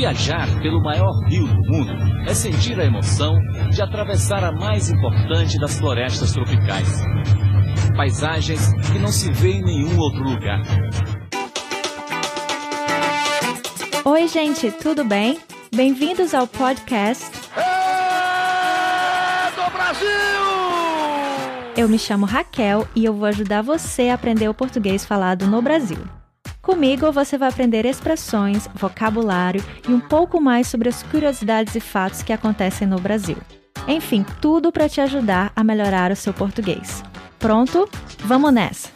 Viajar pelo maior rio do mundo é sentir a emoção de atravessar a mais importante das florestas tropicais. Paisagens que não se vê em nenhum outro lugar. Oi, gente, tudo bem? Bem-vindos ao podcast É do Brasil! Eu me chamo Raquel e eu vou ajudar você a aprender o português falado no Brasil. Comigo você vai aprender expressões, vocabulário e um pouco mais sobre as curiosidades e fatos que acontecem no Brasil. Enfim, tudo para te ajudar a melhorar o seu português. Pronto? Vamos nessa!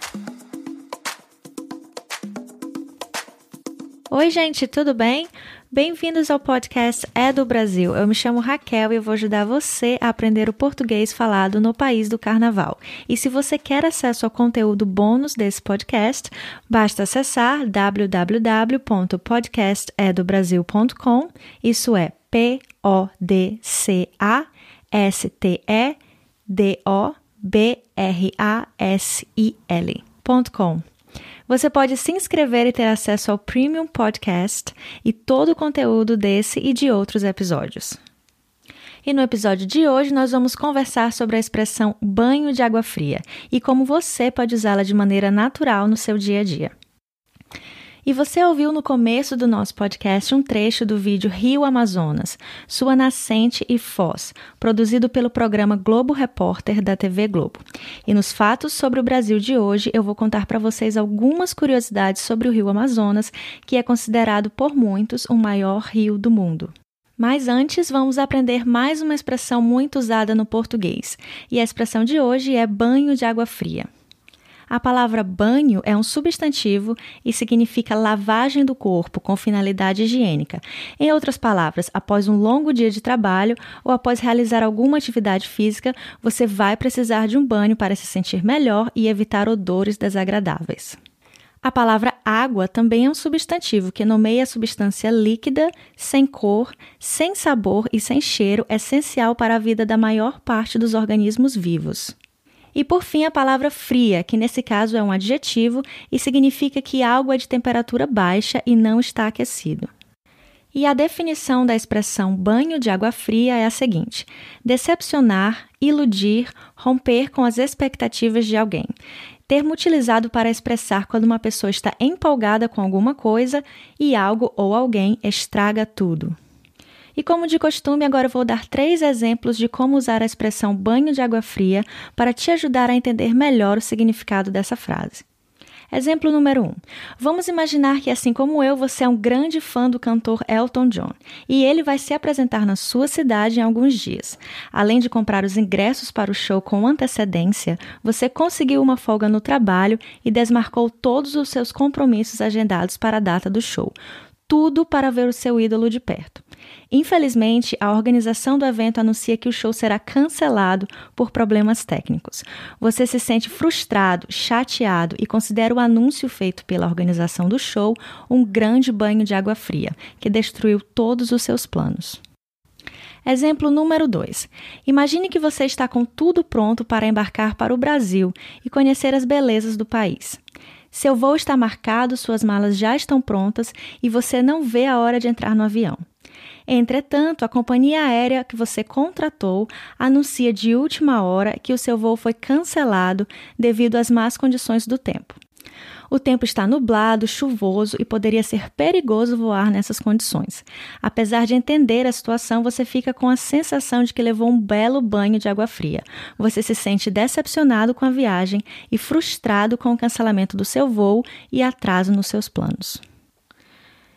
Oi, gente, tudo bem? Bem-vindos ao podcast É do Brasil. Eu me chamo Raquel e vou ajudar você a aprender o português falado no país do carnaval. E se você quer acesso ao conteúdo bônus desse podcast, basta acessar www.podcastedobrasil.com. Isso é P O D C A S T E D O B R A S I L.com. Você pode se inscrever e ter acesso ao Premium Podcast e todo o conteúdo desse e de outros episódios. E no episódio de hoje nós vamos conversar sobre a expressão banho de água fria e como você pode usá-la de maneira natural no seu dia a dia. E você ouviu no começo do nosso podcast um trecho do vídeo Rio Amazonas, Sua Nascente e Foz, produzido pelo programa Globo Repórter da TV Globo. E nos fatos sobre o Brasil de hoje, eu vou contar para vocês algumas curiosidades sobre o Rio Amazonas, que é considerado por muitos o maior rio do mundo. Mas antes, vamos aprender mais uma expressão muito usada no português. E a expressão de hoje é banho de água fria. A palavra banho é um substantivo e significa lavagem do corpo com finalidade higiênica. Em outras palavras, após um longo dia de trabalho ou após realizar alguma atividade física, você vai precisar de um banho para se sentir melhor e evitar odores desagradáveis. A palavra água também é um substantivo que nomeia a substância líquida, sem cor, sem sabor e sem cheiro, essencial para a vida da maior parte dos organismos vivos. E por fim, a palavra fria, que nesse caso é um adjetivo e significa que algo é de temperatura baixa e não está aquecido. E a definição da expressão banho de água fria é a seguinte: decepcionar, iludir, romper com as expectativas de alguém. Termo utilizado para expressar quando uma pessoa está empolgada com alguma coisa e algo ou alguém estraga tudo. E como de costume, agora vou dar três exemplos de como usar a expressão banho de água fria para te ajudar a entender melhor o significado dessa frase. Exemplo número 1. Um. Vamos imaginar que, assim como eu, você é um grande fã do cantor Elton John e ele vai se apresentar na sua cidade em alguns dias. Além de comprar os ingressos para o show com antecedência, você conseguiu uma folga no trabalho e desmarcou todos os seus compromissos agendados para a data do show. Tudo para ver o seu ídolo de perto. Infelizmente, a organização do evento anuncia que o show será cancelado por problemas técnicos. Você se sente frustrado, chateado e considera o anúncio feito pela organização do show um grande banho de água fria, que destruiu todos os seus planos. Exemplo número 2. Imagine que você está com tudo pronto para embarcar para o Brasil e conhecer as belezas do país. Seu voo está marcado, suas malas já estão prontas e você não vê a hora de entrar no avião. Entretanto, a companhia aérea que você contratou anuncia de última hora que o seu voo foi cancelado devido às más condições do tempo. O tempo está nublado, chuvoso e poderia ser perigoso voar nessas condições. Apesar de entender a situação, você fica com a sensação de que levou um belo banho de água fria. Você se sente decepcionado com a viagem e frustrado com o cancelamento do seu voo e atraso nos seus planos.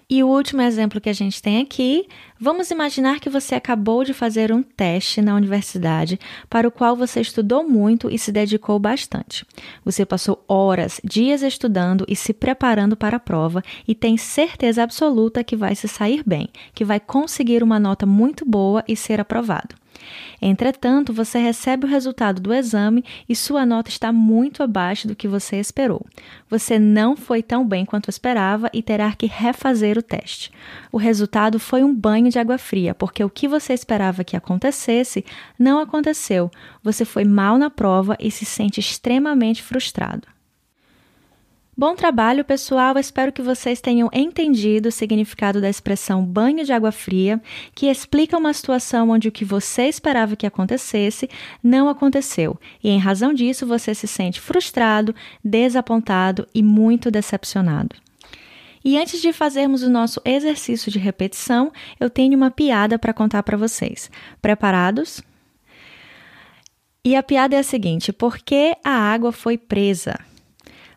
E o último exemplo que a gente tem aqui, vamos imaginar que você acabou de fazer um teste na universidade para o qual você estudou muito e se dedicou bastante. Você passou horas, dias estudando e se preparando para a prova e tem certeza absoluta que vai se sair bem, que vai conseguir uma nota muito boa e ser aprovado. Entretanto, você recebe o resultado do exame e sua nota está muito abaixo do que você esperou. Você não foi tão bem quanto esperava e terá que refazer o teste. O resultado foi um banho de água fria, porque o que você esperava que acontecesse não aconteceu. Você foi mal na prova e se sente extremamente frustrado. Bom trabalho, pessoal. Espero que vocês tenham entendido o significado da expressão banho de água fria, que explica uma situação onde o que você esperava que acontecesse não aconteceu, e em razão disso você se sente frustrado, desapontado e muito decepcionado. E antes de fazermos o nosso exercício de repetição, eu tenho uma piada para contar para vocês. Preparados? E a piada é a seguinte: por que a água foi presa?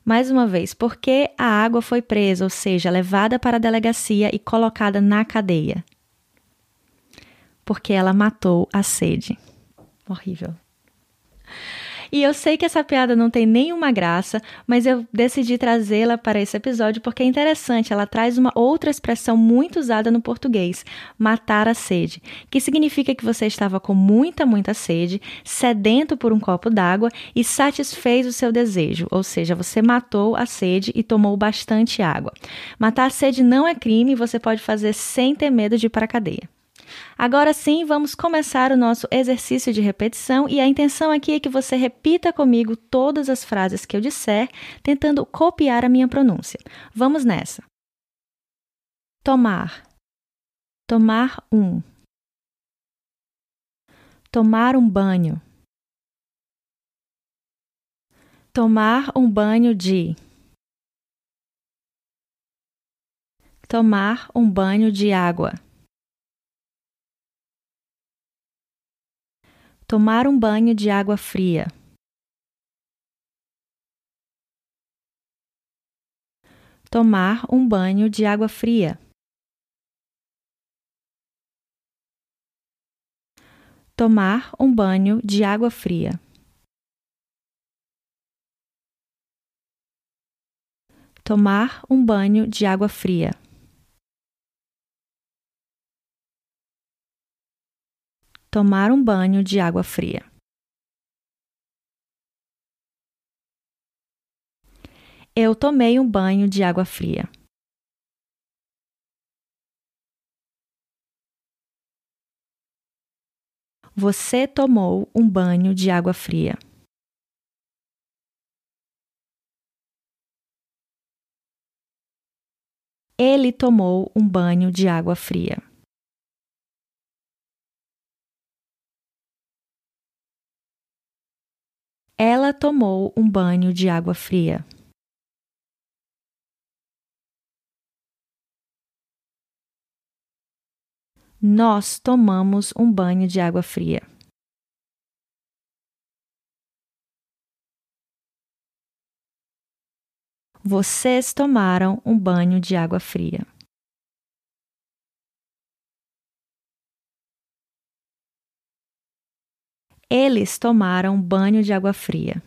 Mais uma vez, por que a água foi presa, ou seja, levada para a delegacia e colocada na cadeia? Porque ela matou a sede. Horrível. E eu sei que essa piada não tem nenhuma graça, mas eu decidi trazê-la para esse episódio porque é interessante. Ela traz uma outra expressão muito usada no português: matar a sede, que significa que você estava com muita, muita sede, sedento por um copo d'água e satisfez o seu desejo, ou seja, você matou a sede e tomou bastante água. Matar a sede não é crime você pode fazer sem ter medo de ir para a cadeia. Agora sim, vamos começar o nosso exercício de repetição e a intenção aqui é que você repita comigo todas as frases que eu disser, tentando copiar a minha pronúncia. Vamos nessa. Tomar. Tomar um. Tomar um banho. Tomar um banho de. Tomar um banho de água. Tomar um banho de água fria. Tomar um banho de água fria. Tomar um banho de água fria. Tomar um banho de água fria. Tomar um banho de água fria. Eu tomei um banho de água fria. Você tomou um banho de água fria. Ele tomou um banho de água fria. Ela tomou um banho de água fria. Nós tomamos um banho de água fria. Vocês tomaram um banho de água fria. Eles tomaram banho de água fria.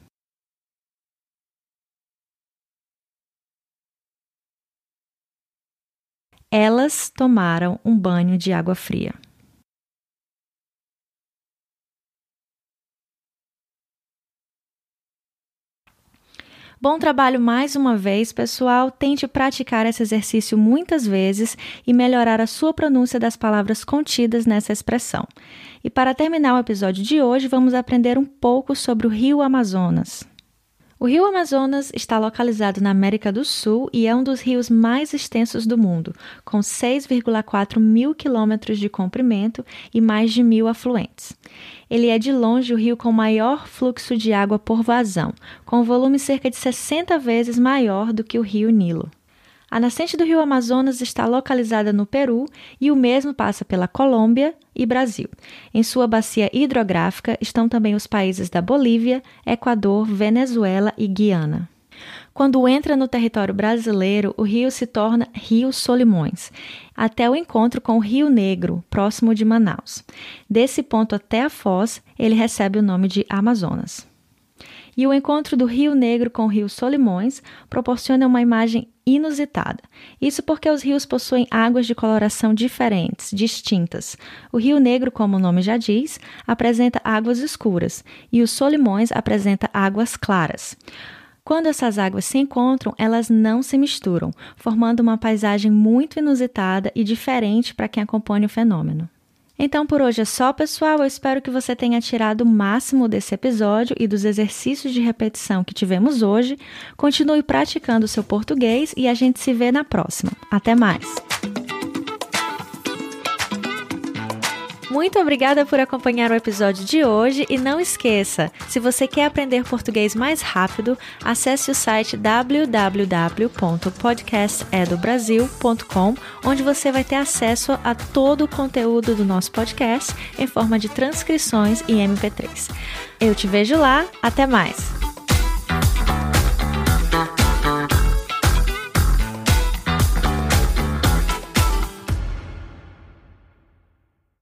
Elas tomaram um banho de água fria. Bom trabalho mais uma vez, pessoal. Tente praticar esse exercício muitas vezes e melhorar a sua pronúncia das palavras contidas nessa expressão. E para terminar o episódio de hoje, vamos aprender um pouco sobre o Rio Amazonas. O Rio Amazonas está localizado na América do Sul e é um dos rios mais extensos do mundo, com 6,4 mil quilômetros de comprimento e mais de mil afluentes. Ele é de longe o rio com maior fluxo de água por vazão, com volume cerca de 60 vezes maior do que o rio Nilo. A nascente do rio Amazonas está localizada no Peru e o mesmo passa pela Colômbia e Brasil. Em sua bacia hidrográfica estão também os países da Bolívia, Equador, Venezuela e Guiana. Quando entra no território brasileiro, o rio se torna Rio Solimões, até o encontro com o Rio Negro, próximo de Manaus. Desse ponto até a Foz, ele recebe o nome de Amazonas. E o encontro do Rio Negro com o Rio Solimões proporciona uma imagem inusitada. Isso porque os rios possuem águas de coloração diferentes, distintas. O Rio Negro, como o nome já diz, apresenta águas escuras e o Solimões apresenta águas claras. Quando essas águas se encontram, elas não se misturam, formando uma paisagem muito inusitada e diferente para quem acompanha o fenômeno. Então por hoje é só, pessoal. Eu espero que você tenha tirado o máximo desse episódio e dos exercícios de repetição que tivemos hoje. Continue praticando o seu português e a gente se vê na próxima. Até mais! Muito obrigada por acompanhar o episódio de hoje e não esqueça, se você quer aprender português mais rápido, acesse o site www.podcastedobrasil.com, onde você vai ter acesso a todo o conteúdo do nosso podcast em forma de transcrições e MP3. Eu te vejo lá, até mais!